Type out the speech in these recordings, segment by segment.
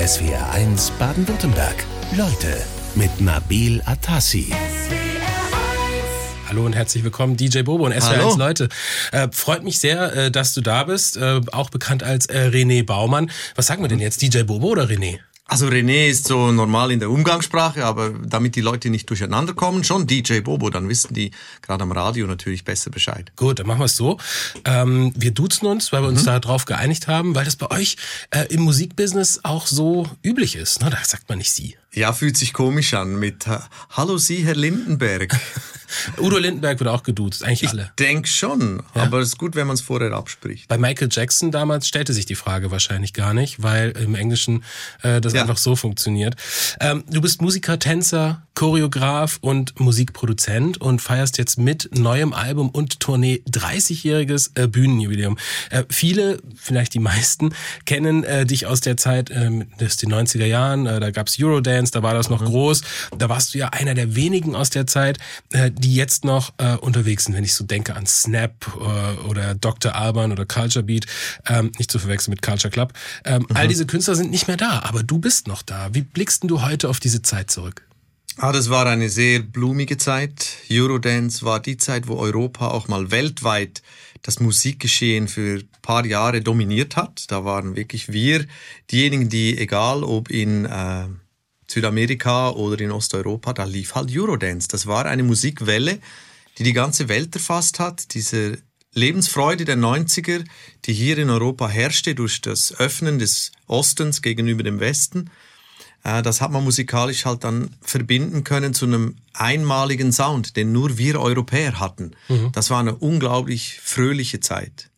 SWR1 Baden-Württemberg. Leute mit Nabil Atassi. Hallo und herzlich willkommen, DJ Bobo und SWR1 Hallo. Leute. Äh, freut mich sehr, äh, dass du da bist, äh, auch bekannt als äh, René Baumann. Was sagen wir denn jetzt, DJ Bobo oder René? Also René ist so normal in der Umgangssprache, aber damit die Leute nicht durcheinander kommen, schon DJ Bobo, dann wissen die gerade am Radio natürlich besser Bescheid. Gut, dann machen wir es so. Ähm, wir duzen uns, weil wir uns da drauf geeinigt haben, weil das bei euch äh, im Musikbusiness auch so üblich ist. Ne? Da sagt man nicht Sie. Ja, fühlt sich komisch an mit äh, Hallo Sie, Herr Lindenberg. Udo Lindenberg wird auch geduzt, eigentlich Ich alle. denk schon, aber es ist gut, wenn man es vorher abspricht. Bei Michael Jackson damals stellte sich die Frage wahrscheinlich gar nicht, weil im Englischen äh, das Ja. einfach so funktioniert. Ähm, du bist Musiker, Tänzer, Choreograf und Musikproduzent und feierst jetzt mit neuem Album und Tournee 30-jähriges äh, Bühnenjubiläum. Äh, viele, vielleicht die meisten, kennen äh, dich aus der Zeit ähm, des den 90er Jahren. Äh, da gab's Eurodance, da war das noch groß. Da warst du ja einer der wenigen aus der Zeit, äh, die jetzt noch äh, unterwegs sind. Wenn ich so denke an Snap äh, oder Dr. Alban oder Culture Beat, ähm, nicht zu verwechseln mit Culture Club. Ähm, All diese Künstler sind nicht mehr da, aber du bist noch da. Wie blickst du heute auf diese Zeit zurück? Ah, das war eine sehr blumige Zeit. Eurodance war die Zeit, wo Europa auch mal weltweit das Musikgeschehen für ein paar Jahre dominiert hat. Da waren wirklich wir diejenigen, die, egal ob in äh, Südamerika oder in Osteuropa, da lief halt Eurodance. Das war eine Musikwelle, die die ganze Welt erfasst hat. Diese Lebensfreude der 90er, die hier in Europa herrschte durch das Öffnen des Ostens gegenüber dem Westen. Äh, Das hat man musikalisch halt dann verbinden können zu einem einmaligen Sound, den nur wir Europäer hatten. Das war eine unglaublich fröhliche Zeit.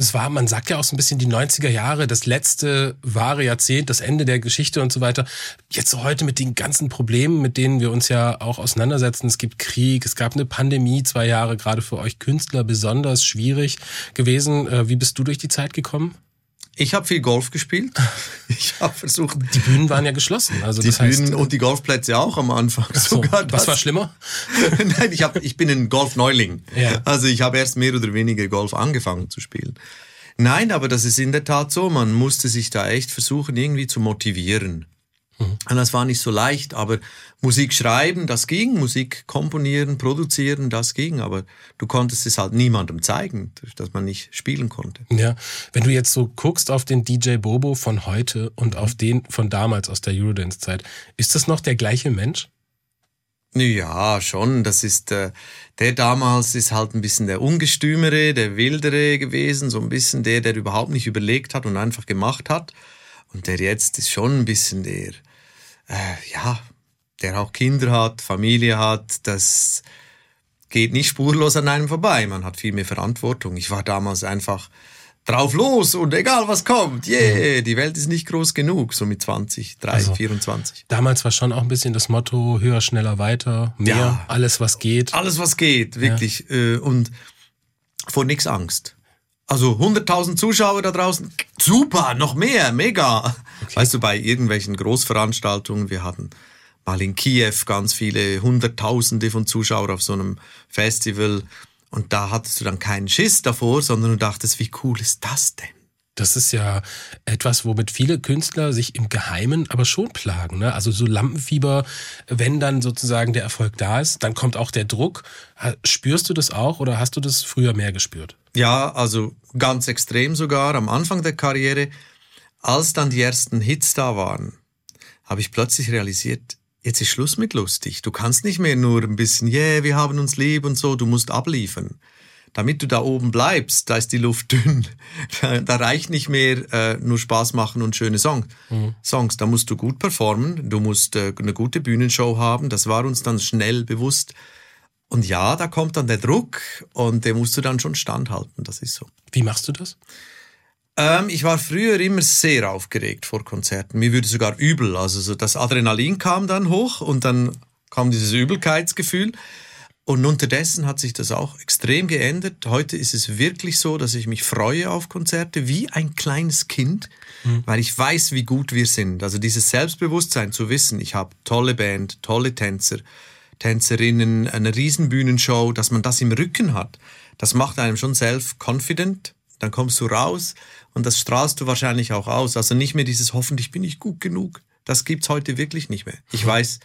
Es war, man sagt ja auch so ein bisschen die 90er Jahre, das letzte wahre Jahrzehnt, das Ende der Geschichte und so weiter. Jetzt heute mit den ganzen Problemen, mit denen wir uns ja auch auseinandersetzen. Es gibt Krieg, es gab eine Pandemie, zwei Jahre gerade für euch Künstler besonders schwierig gewesen. Äh, Wie bist du durch die Zeit gekommen? Ich habe viel Golf gespielt. Ich habe versucht, Die Bühnen waren ja geschlossen. Also die das heißt, Bühnen und die Golfplätze auch am Anfang. so, sogar was das. war schlimmer? Nein, ich, hab, ich bin ein Golfneuling. Ja. Also ich habe erst mehr oder weniger Golf angefangen zu spielen. Nein, aber das ist in der Tat so. Man musste sich da echt versuchen, irgendwie zu motivieren. Und das war nicht so leicht, aber Musik schreiben, das ging, Musik komponieren, produzieren, das ging, aber du konntest es halt niemandem zeigen, dass man nicht spielen konnte. Ja, wenn du jetzt so guckst auf den DJ Bobo von heute und auf den von damals aus der Eurodance-Zeit, ist das noch der gleiche Mensch? Ja, schon. Das ist äh, der damals ist halt ein bisschen der ungestümere, der wildere gewesen, so ein bisschen der, der überhaupt nicht überlegt hat und einfach gemacht hat. Und der jetzt ist schon ein bisschen der, äh, ja, der auch Kinder hat, Familie hat. Das geht nicht spurlos an einem vorbei. Man hat viel mehr Verantwortung. Ich war damals einfach drauf los und egal was kommt, yeah, die Welt ist nicht groß genug, so mit 20, 30, Also, 24. Damals war schon auch ein bisschen das Motto höher, schneller, weiter, mehr, Ja. alles was geht. Alles, was geht, wirklich. Äh, und vor nichts Angst. Also 100.000 Zuschauer da draußen, super, noch mehr, mega. Weißt du, bei irgendwelchen Großveranstaltungen, wir hatten mal in Kiew ganz viele Hunderttausende von Zuschauern auf so einem Festival und da hattest du dann keinen Schiss davor, sondern du dachtest, wie cool ist das denn? Das ist ja etwas, womit viele Künstler sich im Geheimen aber schon plagen. Ne? Also so Lampenfieber, wenn dann sozusagen der Erfolg da ist, dann kommt auch der Druck. Spürst du das auch oder hast du das früher mehr gespürt? Ja, also ganz extrem sogar am Anfang der Karriere, als dann die ersten Hits da waren, habe ich plötzlich realisiert, jetzt ist Schluss mit lustig. Du kannst nicht mehr nur ein bisschen, yeah, wir haben uns lieb und so, du musst abliefern. Damit du da oben bleibst, da ist die Luft dünn. Da, da reicht nicht mehr äh, nur Spaß machen und schöne Song, Songs. Da musst du gut performen, du musst äh, eine gute Bühnenshow haben. Das war uns dann schnell bewusst. Und ja, da kommt dann der Druck und den musst du dann schon standhalten, das ist so. Wie machst du das? Ähm, ich war früher immer sehr aufgeregt vor Konzerten. Mir würde sogar übel. Also so das Adrenalin kam dann hoch und dann kam dieses Übelkeitsgefühl. Und unterdessen hat sich das auch extrem geändert. Heute ist es wirklich so, dass ich mich freue auf Konzerte wie ein kleines Kind, weil ich weiß, wie gut wir sind. Also dieses Selbstbewusstsein zu wissen, ich habe tolle Band, tolle Tänzer, Tänzerinnen, eine Riesenbühnenshow, dass man das im Rücken hat, das macht einem schon self-confident. Dann kommst du raus und das strahlst du wahrscheinlich auch aus. Also nicht mehr dieses hoffentlich bin ich gut genug. Das gibt's heute wirklich nicht mehr. Ich weiß,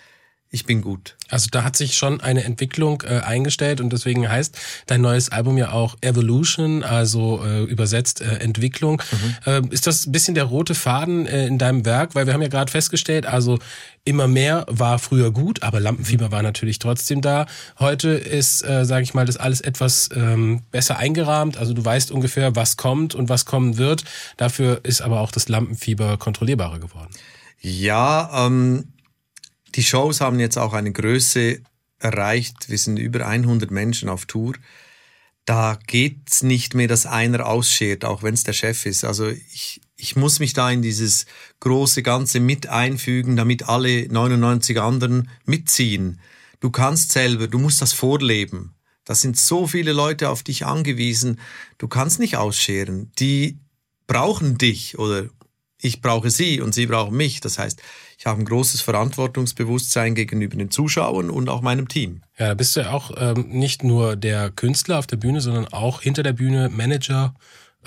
ich bin gut. Also da hat sich schon eine Entwicklung äh, eingestellt und deswegen heißt dein neues Album ja auch Evolution, also äh, übersetzt äh, Entwicklung. Mhm. Äh, ist das ein bisschen der rote Faden äh, in deinem Werk? Weil wir haben ja gerade festgestellt, also immer mehr war früher gut, aber Lampenfieber war natürlich trotzdem da. Heute ist, äh, sage ich mal, das alles etwas ähm, besser eingerahmt. Also du weißt ungefähr, was kommt und was kommen wird. Dafür ist aber auch das Lampenfieber kontrollierbarer geworden. Ja, ähm, die Shows haben jetzt auch eine Größe erreicht. Wir sind über 100 Menschen auf Tour. Da geht's nicht mehr, dass einer ausschert, auch wenn es der Chef ist. Also ich, ich muss mich da in dieses große Ganze mit einfügen, damit alle 99 anderen mitziehen. Du kannst selber, du musst das vorleben. Da sind so viele Leute auf dich angewiesen. Du kannst nicht ausscheren. Die brauchen dich oder ich brauche sie und sie brauchen mich. Das heißt, ich habe ein großes Verantwortungsbewusstsein gegenüber den Zuschauern und auch meinem Team. Ja, da bist du ja auch ähm, nicht nur der Künstler auf der Bühne, sondern auch hinter der Bühne Manager.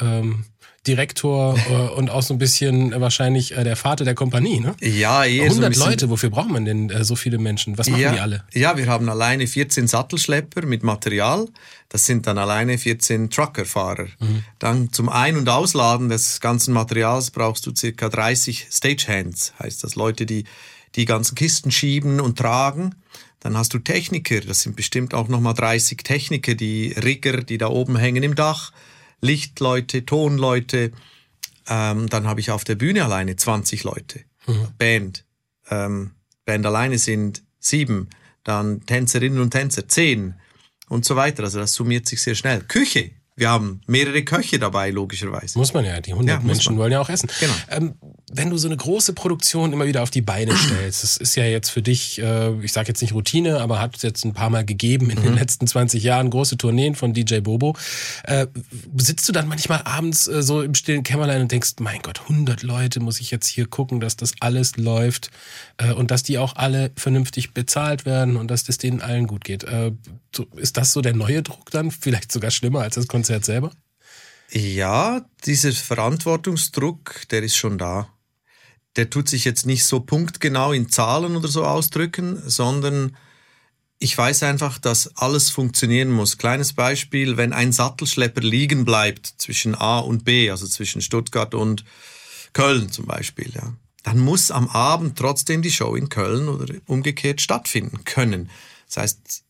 Ähm Direktor äh, und auch so ein bisschen äh, wahrscheinlich äh, der Vater der Kompanie, ne? Ja, eh. 100 so Leute, wofür braucht man denn äh, so viele Menschen? Was machen ja, die alle? Ja, wir haben alleine 14 Sattelschlepper mit Material. Das sind dann alleine 14 Truckerfahrer. Mhm. Dann zum Ein- und Ausladen des ganzen Materials brauchst du circa 30 Stagehands, heißt das Leute, die die ganzen Kisten schieben und tragen. Dann hast du Techniker, das sind bestimmt auch nochmal 30 Techniker, die Rigger, die da oben hängen im Dach Lichtleute, Tonleute. Ähm, dann habe ich auf der Bühne alleine 20 Leute. Mhm. Band. Ähm, Band alleine sind sieben. Dann Tänzerinnen und Tänzer zehn und so weiter. Also das summiert sich sehr schnell. Küche. Wir haben mehrere Köche dabei, logischerweise. Muss man ja, die 100 ja, Menschen wollen ja auch essen. Genau. Ähm, wenn du so eine große Produktion immer wieder auf die Beine stellst, das ist ja jetzt für dich, äh, ich sage jetzt nicht Routine, aber hat es jetzt ein paar Mal gegeben in mhm. den letzten 20 Jahren, große Tourneen von DJ Bobo. Äh, sitzt du dann manchmal abends äh, so im stillen Kämmerlein und denkst, mein Gott, 100 Leute muss ich jetzt hier gucken, dass das alles läuft äh, und dass die auch alle vernünftig bezahlt werden und dass das denen allen gut geht. Äh, ist das so der neue Druck dann? Vielleicht sogar schlimmer als das Konzert selber? Ja, dieser Verantwortungsdruck, der ist schon da der tut sich jetzt nicht so punktgenau in Zahlen oder so ausdrücken, sondern ich weiß einfach, dass alles funktionieren muss. Kleines Beispiel, wenn ein Sattelschlepper liegen bleibt zwischen A und B, also zwischen Stuttgart und Köln zum Beispiel, ja, dann muss am Abend trotzdem die Show in Köln oder umgekehrt stattfinden können. Das heißt,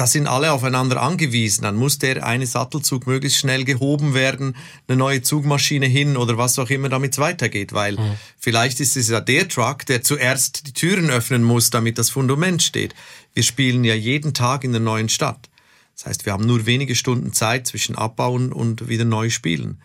da sind alle aufeinander angewiesen. Dann muss der eine Sattelzug möglichst schnell gehoben werden, eine neue Zugmaschine hin oder was auch immer, damit es weitergeht. Weil mhm. vielleicht ist es ja der Truck, der zuerst die Türen öffnen muss, damit das Fundament steht. Wir spielen ja jeden Tag in der neuen Stadt. Das heißt, wir haben nur wenige Stunden Zeit zwischen Abbauen und wieder neu spielen.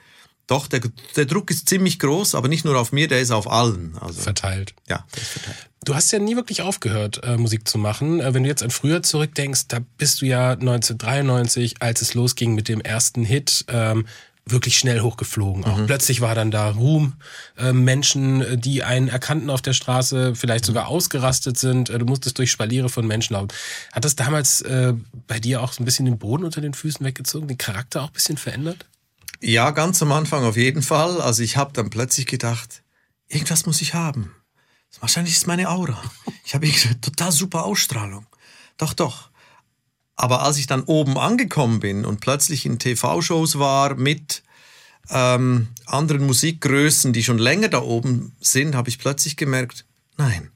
Doch, der, der Druck ist ziemlich groß, aber nicht nur auf mir, der ist auf allen. Also, verteilt. Ja, der ist verteilt. Du hast ja nie wirklich aufgehört, äh, Musik zu machen. Äh, wenn du jetzt an früher zurückdenkst, da bist du ja 1993, als es losging mit dem ersten Hit, ähm, wirklich schnell hochgeflogen. Auch mhm. plötzlich war dann da Ruhm, äh, Menschen, die einen erkannten auf der Straße, vielleicht sogar ausgerastet sind. Äh, du musstest durch Spaliere von Menschen laufen. Hat das damals äh, bei dir auch so ein bisschen den Boden unter den Füßen weggezogen, den Charakter auch ein bisschen verändert? Ja, ganz am Anfang auf jeden Fall. Also ich habe dann plötzlich gedacht, irgendwas muss ich haben. Wahrscheinlich ist meine Aura. Ich habe total super Ausstrahlung. Doch, doch. Aber als ich dann oben angekommen bin und plötzlich in TV-Shows war mit ähm, anderen Musikgrößen, die schon länger da oben sind, habe ich plötzlich gemerkt, nein,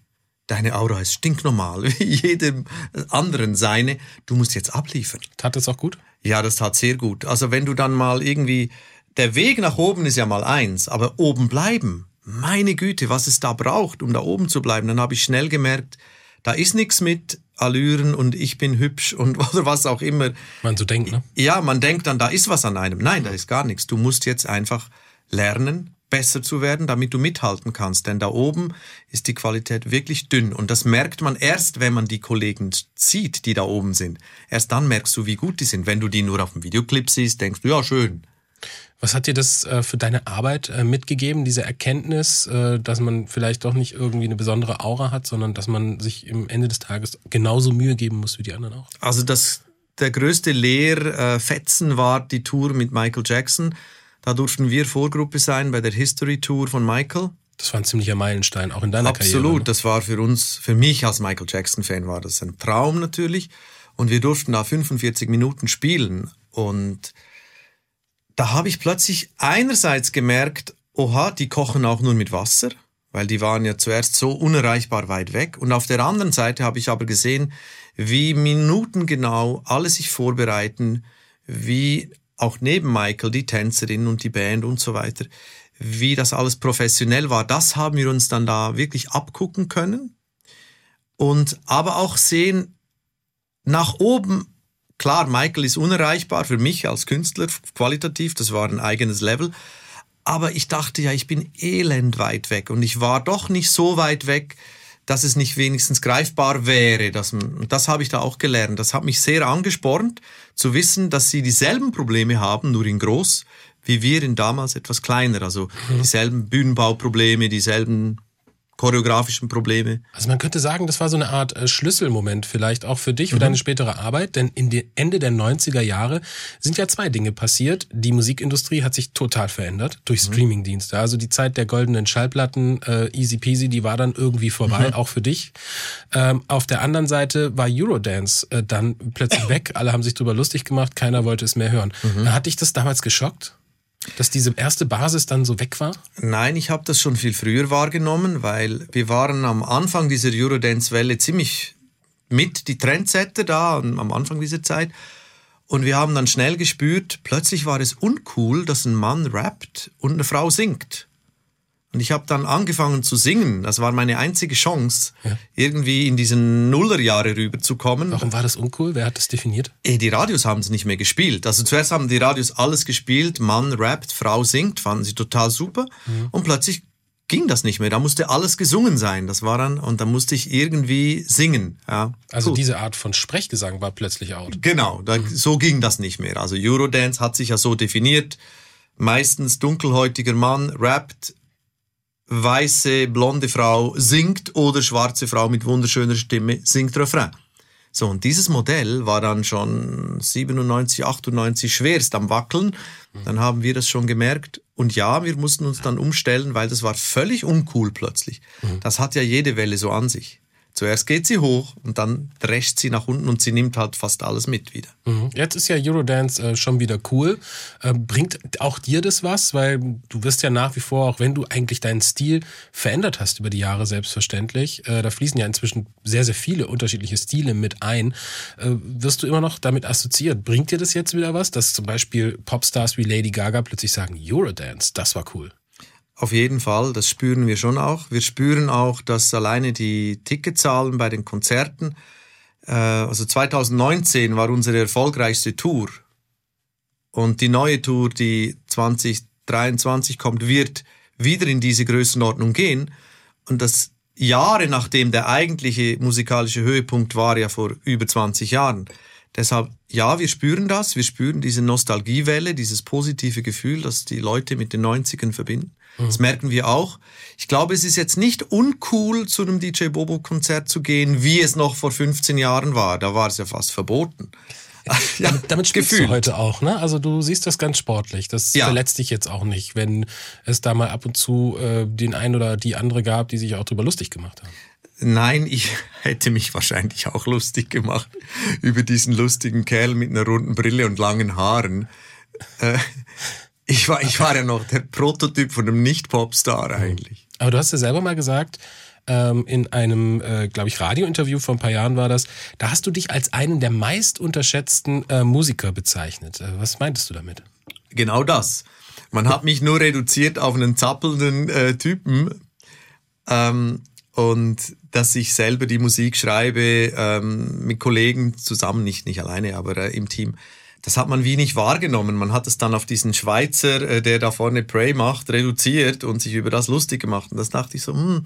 deine Aura ist stinknormal, wie jedem anderen seine. Du musst jetzt abliefern. Tat das auch gut? Ja, das tat sehr gut. Also wenn du dann mal irgendwie, der Weg nach oben ist ja mal eins, aber oben bleiben, meine Güte, was es da braucht, um da oben zu bleiben, dann habe ich schnell gemerkt, da ist nichts mit Allüren und ich bin hübsch und oder was auch immer. Man so denkt, ne? Ja, man denkt dann, da ist was an einem. Nein, da ist gar nichts. Du musst jetzt einfach lernen, besser zu werden, damit du mithalten kannst. Denn da oben ist die Qualität wirklich dünn. Und das merkt man erst, wenn man die Kollegen sieht, die da oben sind. Erst dann merkst du, wie gut die sind. Wenn du die nur auf dem Videoclip siehst, denkst du, ja, schön. Was hat dir das äh, für deine Arbeit äh, mitgegeben, diese Erkenntnis, äh, dass man vielleicht doch nicht irgendwie eine besondere Aura hat, sondern dass man sich im Ende des Tages genauso Mühe geben muss wie die anderen auch? Also das, der größte Lehrfetzen war die Tour mit Michael Jackson Da durften wir Vorgruppe sein bei der History Tour von Michael. Das war ein ziemlicher Meilenstein, auch in deiner Absolut, Karriere. Absolut, das war für uns, für mich als Michael Jackson-Fan war das ein Traum natürlich. Und wir durften da 45 Minuten spielen. Und da habe ich plötzlich einerseits gemerkt, oha, die kochen auch nur mit Wasser, weil die waren ja zuerst so unerreichbar weit weg. Und auf der anderen Seite habe ich aber gesehen, wie minutengenau alle sich vorbereiten, wie auch neben Michael die Tänzerin und die Band und so weiter, wie das alles professionell war. Das haben wir uns dann da wirklich abgucken können und aber auch sehen nach oben. Klar, Michael ist unerreichbar für mich als Künstler qualitativ, das war ein eigenes Level. Aber ich dachte ja, ich bin elend weit weg und ich war doch nicht so weit weg, dass es nicht wenigstens greifbar wäre. Das, das habe ich da auch gelernt. Das hat mich sehr angespornt, zu wissen, dass sie dieselben Probleme haben, nur in groß, wie wir in damals etwas kleiner. Also mhm. dieselben Bühnenbauprobleme, dieselben choreografischen Probleme. Also man könnte sagen, das war so eine Art äh, Schlüsselmoment vielleicht auch für dich, für mhm. deine spätere Arbeit, denn in den Ende der 90er Jahre sind ja zwei Dinge passiert. Die Musikindustrie hat sich total verändert durch mhm. Streamingdienste. Also die Zeit der goldenen Schallplatten, äh, easy peasy, die war dann irgendwie vorbei, mhm. auch für dich. Ähm, auf der anderen Seite war Eurodance äh, dann plötzlich weg. Alle haben sich drüber lustig gemacht, keiner wollte es mehr hören. Mhm. Hat dich das damals geschockt? Dass diese erste Basis dann so weg war? Nein, ich habe das schon viel früher wahrgenommen, weil wir waren am Anfang dieser Eurodance-Welle ziemlich mit die Trendsetter da am Anfang dieser Zeit. Und wir haben dann schnell gespürt, plötzlich war es uncool, dass ein Mann rappt und eine Frau singt. Und ich habe dann angefangen zu singen. Das war meine einzige Chance, ja. irgendwie in diesen Nullerjahre rüberzukommen. Warum war das uncool? Wer hat das definiert? Eh, die Radios haben es nicht mehr gespielt. Also zuerst haben die Radios alles gespielt. Mann rappt, Frau singt, fanden sie total super. Mhm. Und plötzlich ging das nicht mehr. Da musste alles gesungen sein. Das war dann, und da musste ich irgendwie singen. Ja, also cool. diese Art von Sprechgesang war plötzlich out. Genau, da, mhm. so ging das nicht mehr. Also Eurodance hat sich ja so definiert. Meistens dunkelhäutiger Mann rappt, weiße, blonde Frau singt oder schwarze Frau mit wunderschöner Stimme singt Refrain. So, und dieses Modell war dann schon 97, 98 schwerst am Wackeln. Dann haben wir das schon gemerkt. Und ja, wir mussten uns dann umstellen, weil das war völlig uncool plötzlich. Mhm. Das hat ja jede Welle so an sich. Zuerst geht sie hoch und dann drescht sie nach unten und sie nimmt halt fast alles mit wieder. Mhm. Jetzt ist ja Eurodance äh, schon wieder cool. Äh, bringt auch dir das was? Weil du wirst ja nach wie vor, auch wenn du eigentlich deinen Stil verändert hast über die Jahre selbstverständlich, äh, da fließen ja inzwischen sehr, sehr viele unterschiedliche Stile mit ein, äh, wirst du immer noch damit assoziiert. Bringt dir das jetzt wieder was, dass zum Beispiel Popstars wie Lady Gaga plötzlich sagen, Eurodance, das war cool? Auf jeden Fall, das spüren wir schon auch. Wir spüren auch, dass alleine die Ticketzahlen bei den Konzerten, äh, also 2019 war unsere erfolgreichste Tour und die neue Tour, die 2023 kommt, wird wieder in diese Größenordnung gehen. Und das Jahre nachdem der eigentliche musikalische Höhepunkt war ja vor über 20 Jahren. Deshalb, ja, wir spüren das, wir spüren diese Nostalgiewelle, dieses positive Gefühl, das die Leute mit den 90ern verbinden. Das merken wir auch. Ich glaube, es ist jetzt nicht uncool, zu einem DJ Bobo Konzert zu gehen, wie es noch vor 15 Jahren war. Da war es ja fast verboten. ja, damit, damit spielst gefühlt. du heute auch, ne? Also du siehst das ganz sportlich. Das ja. verletzt dich jetzt auch nicht, wenn es da mal ab und zu äh, den einen oder die andere gab, die sich auch drüber lustig gemacht haben. Nein, ich hätte mich wahrscheinlich auch lustig gemacht über diesen lustigen Kerl mit einer runden Brille und langen Haaren. Äh, ich war, ich war ja noch der Prototyp von einem Nicht-Popstar eigentlich. Aber du hast ja selber mal gesagt, ähm, in einem, äh, glaube ich, Radiointerview vor ein paar Jahren war das, da hast du dich als einen der meist unterschätzten äh, Musiker bezeichnet. Äh, was meintest du damit? Genau das. Man hat mich nur reduziert auf einen zappelnden äh, Typen ähm, und dass ich selber die Musik schreibe ähm, mit Kollegen zusammen, nicht, nicht alleine, aber äh, im Team das hat man wie nicht wahrgenommen. Man hat es dann auf diesen Schweizer, äh, der da vorne Prey macht, reduziert und sich über das lustig gemacht. Und das dachte ich so, hm,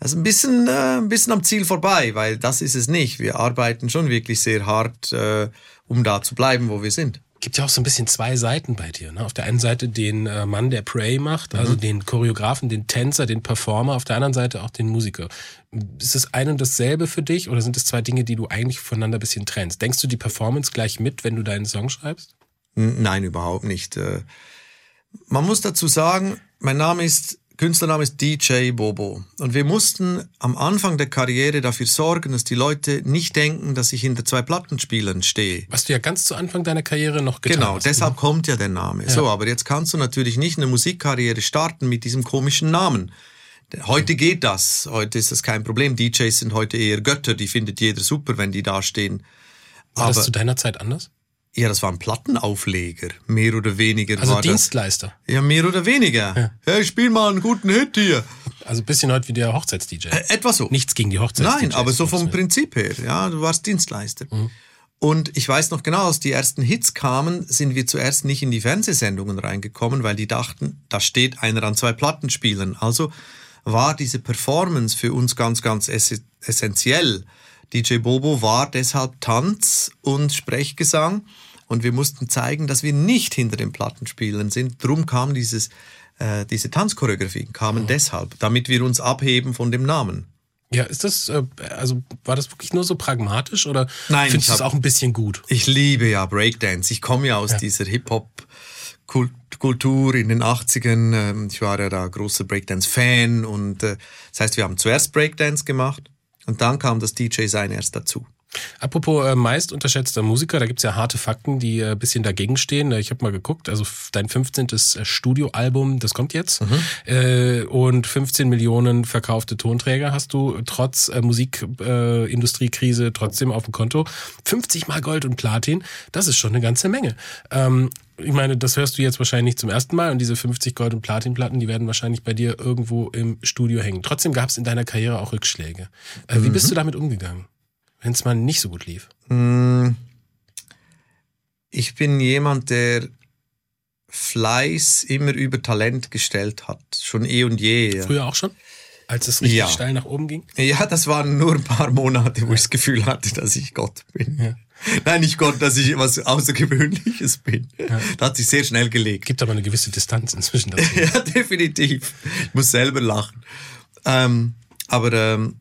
das ist ein bisschen, äh, ein bisschen am Ziel vorbei, weil das ist es nicht. Wir arbeiten schon wirklich sehr hart, äh, um da zu bleiben, wo wir sind gibt ja auch so ein bisschen zwei Seiten bei dir. Ne? Auf der einen Seite den äh, Mann, der Prey macht, also mhm. den Choreografen, den Tänzer, den Performer, auf der anderen Seite auch den Musiker. Ist es ein und dasselbe für dich oder sind es zwei Dinge, die du eigentlich voneinander ein bisschen trennst? Denkst du die Performance gleich mit, wenn du deinen Song schreibst? Nein, überhaupt nicht. Äh, Man muss dazu sagen, mein Name ist Künstlername ist DJ Bobo. Und wir mussten am Anfang der Karriere dafür sorgen, dass die Leute nicht denken, dass ich hinter zwei Plattenspielern stehe. Was du ja ganz zu Anfang deiner Karriere noch getan Genau, hast. deshalb kommt ja der Name. Ja. So, aber jetzt kannst du natürlich nicht eine Musikkarriere starten mit diesem komischen Namen. Heute geht das. Heute ist das kein Problem. DJs sind heute eher Götter. Die findet jeder super, wenn die da stehen. War das zu deiner Zeit anders? Ja, das waren Plattenaufleger, mehr oder weniger. Also war Dienstleister. Das, ja, mehr oder weniger. Ja. Hey, spiel mal einen guten Hit hier. Also ein bisschen heute wie der Hochzeits-DJ. Äh, etwa so. Nichts gegen die Hochzeits-DJs. Nein, aber so vom. Prinzip her. Ja, du warst Dienstleister. Und ich weiß noch genau, als die ersten Hits kamen, sind wir zuerst nicht in die Fernsehsendungen reingekommen, weil die dachten, da steht einer an zwei Plattenspielern. Also war diese Performance für uns ganz, ganz ess essentiell. DJ Bobo war deshalb Tanz und Sprechgesang und wir mussten zeigen, dass wir nicht hinter den Plattenspielern sind. Drum kam dieses, äh, diese Tanzchoreografien, kamen deshalb, damit wir uns abheben von dem Namen. Ja, ist das, äh, also war das wirklich nur so pragmatisch oder Nein, findest ich du es auch ein bisschen gut? Ich liebe ja Breakdance. Ich komme ja aus dieser Hip-Hop-Kultur in den 80ern. Ähm, Ich war ja da großer Breakdance-Fan und äh, das heißt, wir haben zuerst Breakdance gemacht und dann kam das DJ-Sein erst dazu. Apropos äh, meist unterschätzter Musiker, da gibt's ja harte Fakten, die äh, bisschen dagegen stehen. Äh, Ich habe mal geguckt, also dein 15. äh, Studioalbum, das kommt jetzt. Äh, und 15 Millionen verkaufte Tonträger hast du trotz äh, Musikindustriekrise äh, trotzdem auf dem Konto. 50 mal Gold und Platin, das ist schon eine ganze Menge. Ähm, ich meine, das hörst du jetzt wahrscheinlich nicht zum ersten Mal und diese 50 Gold- und Platinplatten, die werden wahrscheinlich bei dir irgendwo im Studio hängen. Trotzdem gab es in deiner Karriere auch Rückschläge. Äh, wie bist du damit umgegangen, wenn es mal nicht so gut lief? Ich bin jemand, der Fleiß immer über Talent gestellt hat. Schon eh und je. Früher auch schon? Als es richtig Ja. steil nach oben ging? Ja, das waren nur ein paar Monate, wo ich das Gefühl hatte, dass ich Gott bin. Ja. Nein, nicht Gott, dass ich was Außergewöhnliches bin. Da hat sich sehr schnell gelegt. Gibt aber eine gewisse Distanz inzwischen dazu. Ja, definitiv. Ich muss selber lachen. Ähm, aber ähm,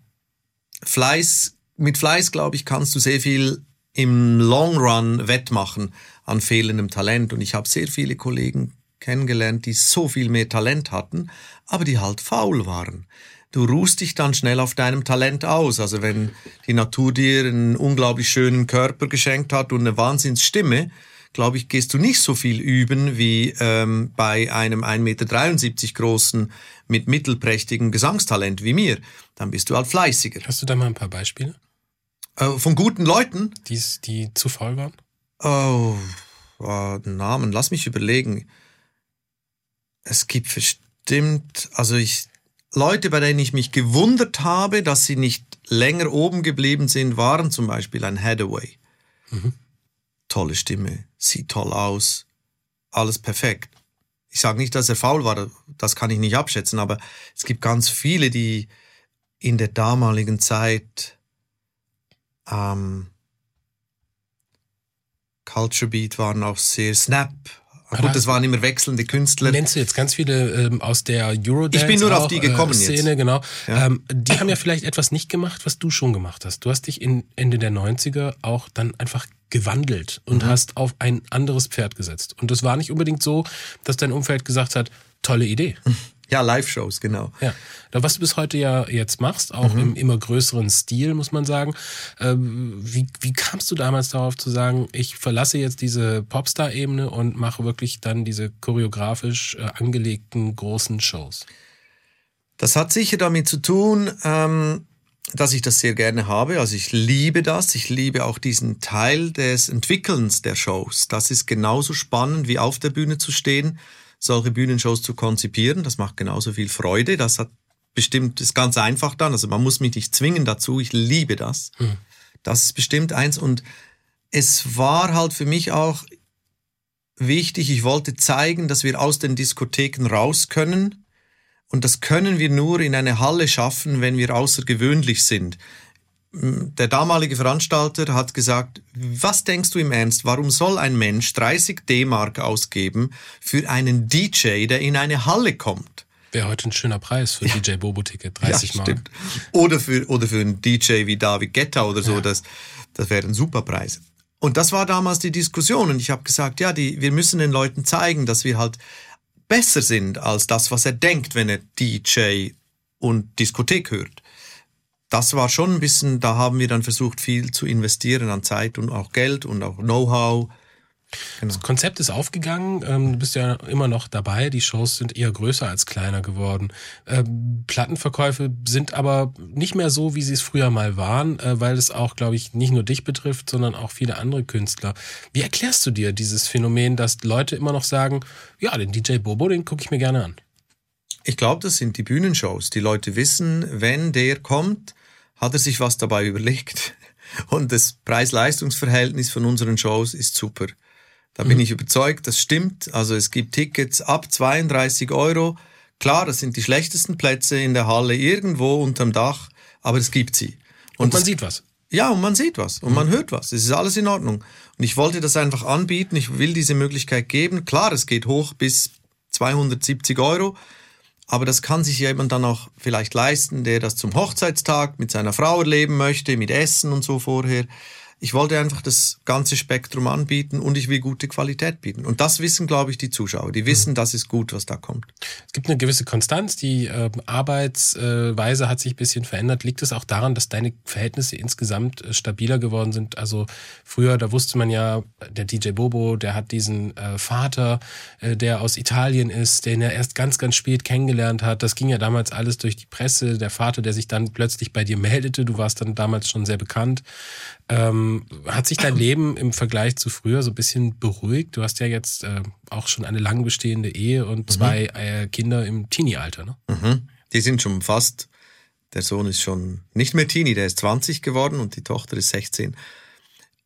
Fleiß, mit Fleiß, glaube ich, kannst du sehr viel im Long Run wettmachen an fehlendem Talent. Und ich habe sehr viele Kollegen kennengelernt, die so viel mehr Talent hatten, aber die halt faul waren. Du ruhst dich dann schnell auf deinem Talent aus. Also wenn die Natur dir einen unglaublich schönen Körper geschenkt hat und eine Wahnsinnsstimme, glaube ich, gehst du nicht so viel üben wie ähm, bei einem 1,73 Meter großen mit mittelprächtigem Gesangstalent wie mir. Dann bist du halt fleißiger. Hast du da mal ein paar Beispiele, Äh, von guten Leuten? die's, die zu faul waren? Oh, oh, Namen, lass mich überlegen. Es gibt bestimmt, also ich, Leute, bei denen ich mich gewundert habe, dass sie nicht länger oben geblieben sind, waren zum Beispiel ein Hathaway. Tolle Stimme, sieht toll aus, alles perfekt. Ich sage nicht, dass er faul war, das kann ich nicht abschätzen, aber es gibt ganz viele, die in der damaligen Zeit ähm, Culture Beat waren auch sehr Snap. Ah, Gut, da- das waren immer wechselnde Künstler. Nennst du jetzt ganz viele ähm, aus der Eurodance Ich bin nur auf auch, die gekommen äh, Szene, jetzt. genau. Ja. Ähm, die haben ja vielleicht etwas nicht gemacht, was du schon gemacht hast. Du hast dich in Ende der 90er auch dann einfach gewandelt und Mhm. hast auf ein anderes Pferd gesetzt. Und das war nicht unbedingt so, dass dein Umfeld gesagt hat, tolle Idee. Ja, Live-Shows, genau. Ja, was du bis heute ja jetzt machst, auch Mhm. im immer größeren Stil, muss man sagen. Ähm, wie, wie kamst du damals darauf zu sagen, ich verlasse jetzt diese Popstar-Ebene und mache wirklich dann diese choreografisch äh, angelegten großen Shows? Das hat sicher damit zu tun, ähm, dass ich das sehr gerne habe. Also ich liebe das. Ich liebe auch diesen Teil des Entwickelns der Shows. Das ist genauso spannend wie auf der Bühne zu stehen, solche Bühnenshows zu konzipieren. Das macht genauso viel Freude. Das hat bestimmt, ist ganz einfach dann. Also man muss mich nicht zwingen dazu. Ich liebe das. Das ist bestimmt eins. Und es war halt für mich auch wichtig. Ich wollte zeigen, dass wir aus den Diskotheken raus können. Und das können wir nur in eine Halle schaffen, wenn wir außergewöhnlich sind. Der damalige Veranstalter hat gesagt, was denkst du im Ernst, warum soll ein Mensch 30 D-Mark ausgeben für einen DJ, der in eine Halle kommt? Wäre heute ein schöner Preis für DJ Bobo-Ticket, 30 Mal. Oder für, oder für einen DJ wie David Guetta oder so, das, das wären super Preise. Und das war damals die Diskussion. Und ich habe gesagt, ja, die, wir müssen den Leuten zeigen, dass wir halt besser sind als das, was er denkt, wenn er DJ und Diskothek hört. Das war schon ein bisschen, da haben wir dann versucht, viel zu investieren an Zeit und auch Geld und auch Know-how. Genau. Das Konzept ist aufgegangen. Ähm, du bist ja immer noch dabei. Die Shows sind eher größer als kleiner geworden. Ähm, Plattenverkäufe sind aber nicht mehr so, wie sie es früher mal waren, äh, weil es auch, glaube ich, nicht nur dich betrifft, sondern auch viele andere Künstler. Wie erklärst du dir dieses Phänomen, dass Leute immer noch sagen, ja, den DJ Bobo, den gucke ich mir gerne an? Ich glaube, das sind die Bühnenshows. Die Leute wissen, wenn der kommt, hat er sich was dabei überlegt. Und das Preis-Leistungs-Verhältnis von unseren Shows ist super. Da mhm. bin ich überzeugt, das stimmt. Also es gibt Tickets ab 32 Euro. Klar, das sind die schlechtesten Plätze in der Halle irgendwo unterm Dach, aber es gibt sie. Und, und man sieht was. Ja, und man sieht was und mhm. man hört was. Es ist alles in Ordnung. Und ich wollte das einfach anbieten. Ich will diese Möglichkeit geben. Klar, es geht hoch bis 270 Euro. Aber das kann sich jemand dann auch vielleicht leisten, der das zum Hochzeitstag mit seiner Frau erleben möchte, mit Essen und so vorher. Ich wollte einfach das ganze Spektrum anbieten und ich will gute Qualität bieten. Und das wissen, glaube ich, die Zuschauer. Die wissen, mhm. das ist gut, was da kommt. Es gibt eine gewisse Konstanz. Die äh, Arbeitsweise hat sich ein bisschen verändert. Liegt es auch daran, dass deine Verhältnisse insgesamt äh, stabiler geworden sind? Also früher, da wusste man ja, der DJ Bobo, der hat diesen äh, Vater, äh, der aus Italien ist, den er erst ganz, ganz spät kennengelernt hat. Das ging ja damals alles durch die Presse. Der Vater, der sich dann plötzlich bei dir meldete. Du warst dann damals schon sehr bekannt. Ähm, hat sich dein Leben im Vergleich zu früher so ein bisschen beruhigt? Du hast ja jetzt äh, auch schon eine lang bestehende Ehe und mhm. zwei äh, Kinder im Teenie-Alter, ne? Mhm. Die sind schon fast, der Sohn ist schon nicht mehr Teenie, der ist 20 geworden und die Tochter ist 16.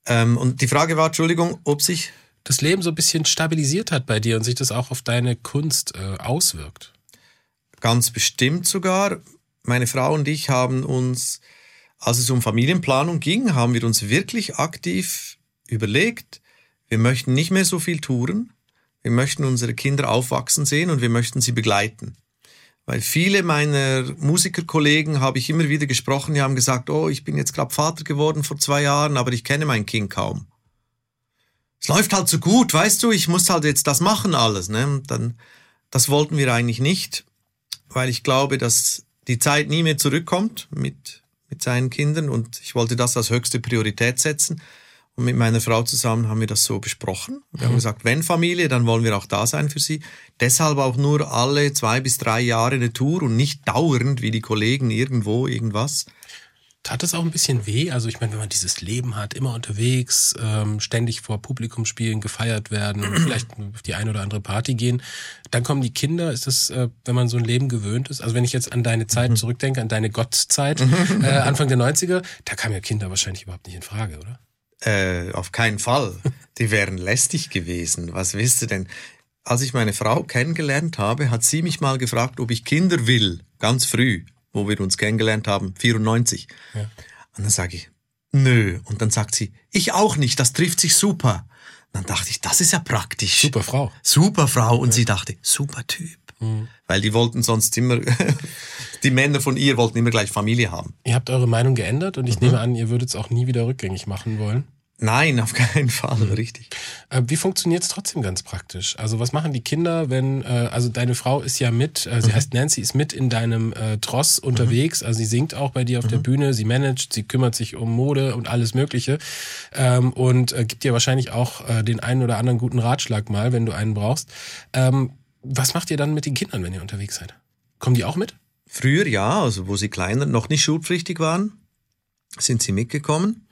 Ähm, und die Frage war, Entschuldigung, ob sich das Leben so ein bisschen stabilisiert hat bei dir und sich das auch auf deine Kunst äh, auswirkt. Ganz bestimmt sogar. Meine Frau und ich haben uns als es um Familienplanung ging, haben wir uns wirklich aktiv überlegt, wir möchten nicht mehr so viel touren, wir möchten unsere Kinder aufwachsen sehen und wir möchten sie begleiten. Weil viele meiner Musikerkollegen habe ich immer wieder gesprochen, die haben gesagt, oh, ich bin jetzt gerade Vater geworden vor zwei Jahren, aber ich kenne mein Kind kaum. Es läuft halt so gut, weißt du, ich muss halt jetzt das machen alles. Ne? Und dann, das wollten wir eigentlich nicht, weil ich glaube, dass die Zeit nie mehr zurückkommt mit mit seinen Kindern und ich wollte das als höchste Priorität setzen. Und mit meiner Frau zusammen haben wir das so besprochen. Wir mhm. haben gesagt, wenn Familie, dann wollen wir auch da sein für sie. Deshalb auch nur alle zwei bis drei Jahre eine Tour und nicht dauernd wie die Kollegen irgendwo irgendwas. Tat es auch ein bisschen weh? Also ich meine, wenn man dieses Leben hat, immer unterwegs, ähm, ständig vor Publikum spielen, gefeiert werden, vielleicht auf die eine oder andere Party gehen, dann kommen die Kinder. Ist das, äh, wenn man so ein Leben gewöhnt ist? Also wenn ich jetzt an deine Zeit mhm. zurückdenke, an deine Gottzeit, äh, Anfang der 90er, da kamen ja Kinder wahrscheinlich überhaupt nicht in Frage, oder? Äh, auf keinen Fall. Die wären lästig gewesen. Was willst du denn? Als ich meine Frau kennengelernt habe, hat sie mich mal gefragt, ob ich Kinder will, ganz früh wo wir uns kennengelernt haben, 94. Ja. Und dann sage ich, nö. Und dann sagt sie, ich auch nicht, das trifft sich super. Und dann dachte ich, das ist ja praktisch. Super Frau. Super Frau. Und ja. sie dachte, super Typ. Mhm. Weil die wollten sonst immer, die Männer von ihr wollten immer gleich Familie haben. Ihr habt eure Meinung geändert und ich mhm. nehme an, ihr würdet es auch nie wieder rückgängig machen wollen. Nein, auf keinen Fall, mhm. richtig. Äh, wie funktioniert es trotzdem ganz praktisch? Also was machen die Kinder, wenn, äh, also deine Frau ist ja mit, äh, sie mhm. heißt Nancy, ist mit in deinem äh, Tross unterwegs, mhm. also sie singt auch bei dir auf mhm. der Bühne, sie managt, sie kümmert sich um Mode und alles Mögliche ähm, und äh, gibt dir wahrscheinlich auch äh, den einen oder anderen guten Ratschlag mal, wenn du einen brauchst. Ähm, was macht ihr dann mit den Kindern, wenn ihr unterwegs seid? Kommen die auch mit? Früher ja, also wo sie kleiner, noch nicht schulpflichtig waren, sind sie mitgekommen.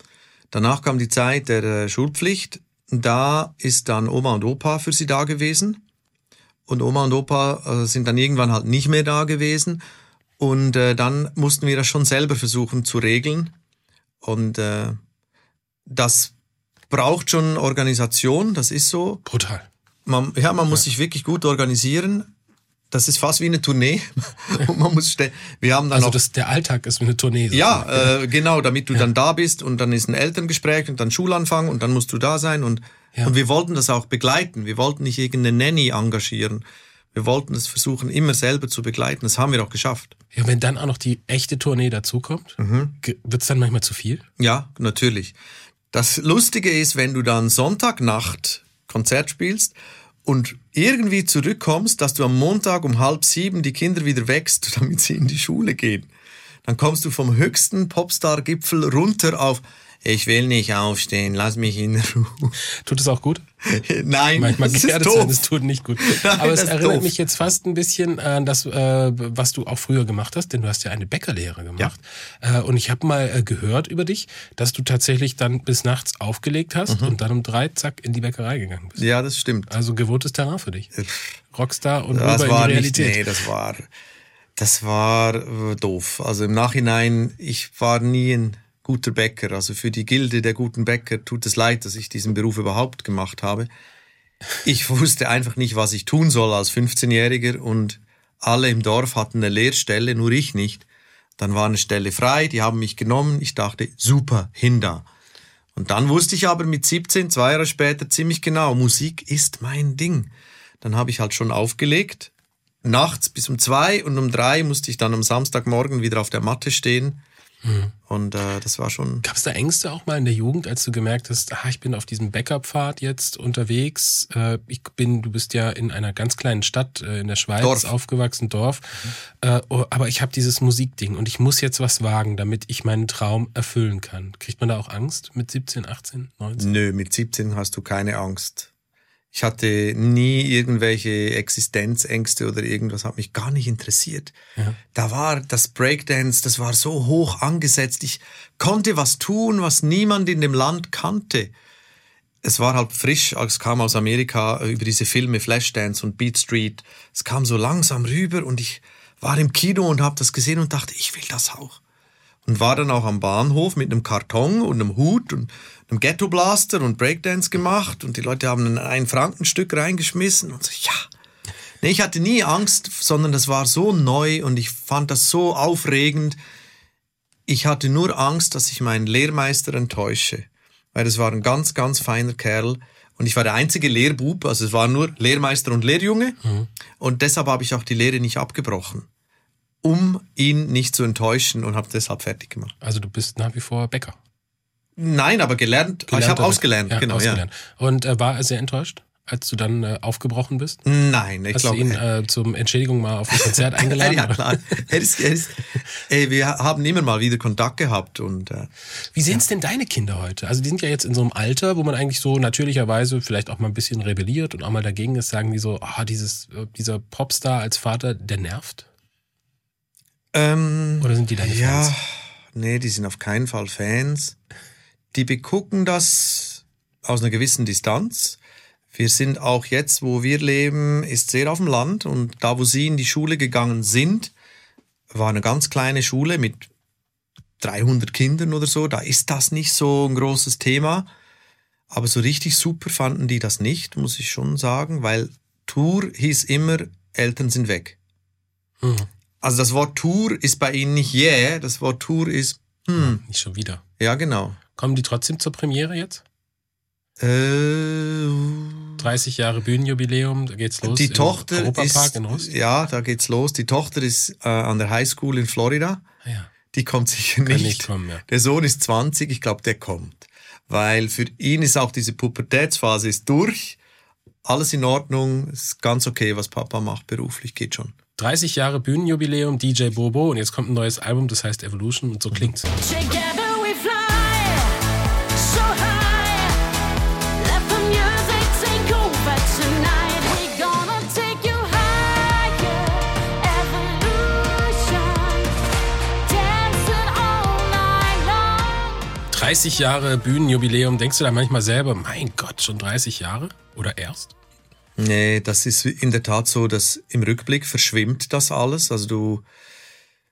Danach kam die Zeit der äh, Schulpflicht. Da ist dann Oma und Opa für sie da gewesen. Und Oma und Opa äh, sind dann irgendwann halt nicht mehr da gewesen. Und äh, dann mussten wir das schon selber versuchen zu regeln. Und äh, das braucht schon Organisation, das ist so. Brutal. Man, ja, man muss sich wirklich gut organisieren das ist fast wie eine Tournee. und man muss wir haben dann also das, der Alltag ist wie eine Tournee. Ja, äh, genau, damit du ja. dann da bist und dann ist ein Elterngespräch und dann Schulanfang und dann musst du da sein und, ja. und wir wollten das auch begleiten. Wir wollten nicht irgendeine Nanny engagieren. Wir wollten es versuchen, immer selber zu begleiten. Das haben wir auch geschafft. Ja, wenn dann auch noch die echte Tournee dazukommt, mhm. wird es dann manchmal zu viel? Ja, natürlich. Das Lustige ist, wenn du dann Sonntagnacht Konzert spielst und irgendwie zurückkommst, dass du am Montag um halb sieben die Kinder wieder wächst, damit sie in die Schule gehen. Dann kommst du vom höchsten Popstar-Gipfel runter auf ich will nicht aufstehen, lass mich in Ruhe. Tut es auch gut? Nein, manchmal das ist sein, doof. es tut nicht gut. Nein, Aber es erinnert doof. mich jetzt fast ein bisschen an das, äh, was du auch früher gemacht hast, denn du hast ja eine Bäckerlehre gemacht. Äh, und ich habe mal äh, gehört über dich, dass du tatsächlich dann bis nachts aufgelegt hast Mhm. und dann um drei, zack, in die Bäckerei gegangen bist. Ja, das stimmt. Also gewohntes Terrain für dich. Rockstar und Das rüber war in die nicht, Realität. nee, das war, das war doof. Also im Nachhinein, ich war nie ein guter Bäcker. Also für die Gilde der guten Bäcker tut es leid, dass ich diesen Beruf überhaupt gemacht habe. Ich wusste einfach nicht, was ich tun soll als 15-Jähriger und alle im Dorf hatten eine Lehrstelle, nur ich nicht. Dann war eine Stelle frei, die haben mich genommen. Ich dachte, super, hin da. Und dann wusste ich aber mit 17, zwei Jahre später ziemlich genau, Musik ist mein Ding. Dann habe ich halt schon aufgelegt, nachts bis um zwei und um drei musste ich dann am Samstagmorgen wieder auf der Matte stehen. Und äh, das war schon. Gab es da Ängste auch mal in der Jugend, als du gemerkt hast, ah, ich bin auf diesem Backup-Pfad jetzt unterwegs? Äh, ich bin, du bist ja in einer ganz kleinen Stadt äh, in der Schweiz Dorf. aufgewachsen, Dorf. Äh, oh, aber ich habe dieses Musikding und ich muss jetzt was wagen, damit ich meinen Traum erfüllen kann. Kriegt man da auch Angst mit 17, 18, 19? Nö, mit 17 hast du keine Angst. Ich hatte nie irgendwelche Existenzängste oder irgendwas, hat mich gar nicht interessiert. Da war das Breakdance, das war so hoch angesetzt. Ich konnte was tun, was niemand in dem Land kannte. Es war halt frisch, es kam aus Amerika äh, über diese Filme Flashdance und Beat Street. Es kam so langsam rüber und ich war im Kino und habe das gesehen und dachte, ich will das auch und war dann auch am Bahnhof mit einem Karton und einem Hut und einem Ghetto Blaster und Breakdance gemacht und die Leute haben ein ein Frankenstück reingeschmissen und so, ja. Nee, ich hatte nie Angst, sondern das war so neu und ich fand das so aufregend. Ich hatte nur Angst, dass ich meinen Lehrmeister enttäusche, weil das war ein ganz, ganz feiner Kerl und ich war der einzige Lehrbub, also es war nur Lehrmeister und Lehrjunge und deshalb habe ich auch die Lehre nicht abgebrochen, um ihn nicht zu enttäuschen und habe deshalb fertig gemacht. Also du bist nach wie vor Bäcker. Nein, aber gelernt, ich habe ausgelernt, Bäcker. genau, ausgelernt. Und äh, war er sehr enttäuscht, als du dann äh, aufgebrochen bist? ja. Nein, ich Hast glaube, du ihn äh, zum Entschädigung mal auf ein Konzert eingeladen? ja klar. Er ist, er ist, ey, wir haben immer mal wieder Kontakt gehabt und äh, Wie sehen es denn deine Kinder heute? Also die sind ja jetzt in so einem Alter, wo man eigentlich so natürlicherweise vielleicht auch mal ein bisschen rebelliert und auch mal dagegen ist, sagen die so, ah, dieses, äh, dieser Popstar als Vater, der nervt? ähm, Oder sind die deine ja, Fans? nee, die sind auf keinen Fall Fans. Die begucken das aus einer gewissen Distanz. Wir sind auch jetzt, wo wir leben, ist sehr auf dem Land und da, wo sie in die Schule gegangen sind, war eine ganz kleine Schule mit 300 Kindern oder so. Da ist das nicht so ein großes Thema. Aber so richtig super fanden die das nicht, muss ich schon sagen, weil Tour hieß immer, Eltern sind weg. Mhm. Also das Wort Tour ist bei ihnen nicht yeah, das Wort Tour ist hm, Nicht schon wieder. ja genau. Kommen die trotzdem zur Premiere jetzt? Äh, 30 Jahre Bühnenjubiläum, da geht's los. die Tochter Europapark ist, in Rust. ja, da geht's los. Die Tochter ist äh, an der High School in Florida. Ah ja. Die kommt sicher Kann nicht. nicht kommen, ja. Der Sohn ist 20, ich glaube, der kommt. Weil für ihn ist auch diese Pubertätsphase ist durch. Alles in Ordnung, ist ganz okay, was Papa macht beruflich, geht schon. 30 Jahre Bühnenjubiläum, DJ Bobo und jetzt kommt ein neues Album, das heißt Evolution und so klingt's. Together 30 Jahre Bühnenjubiläum, denkst du da manchmal selber, mein Gott, schon 30 Jahre? Oder erst? Nee, das ist in der Tat so, dass im Rückblick verschwimmt das alles. Also du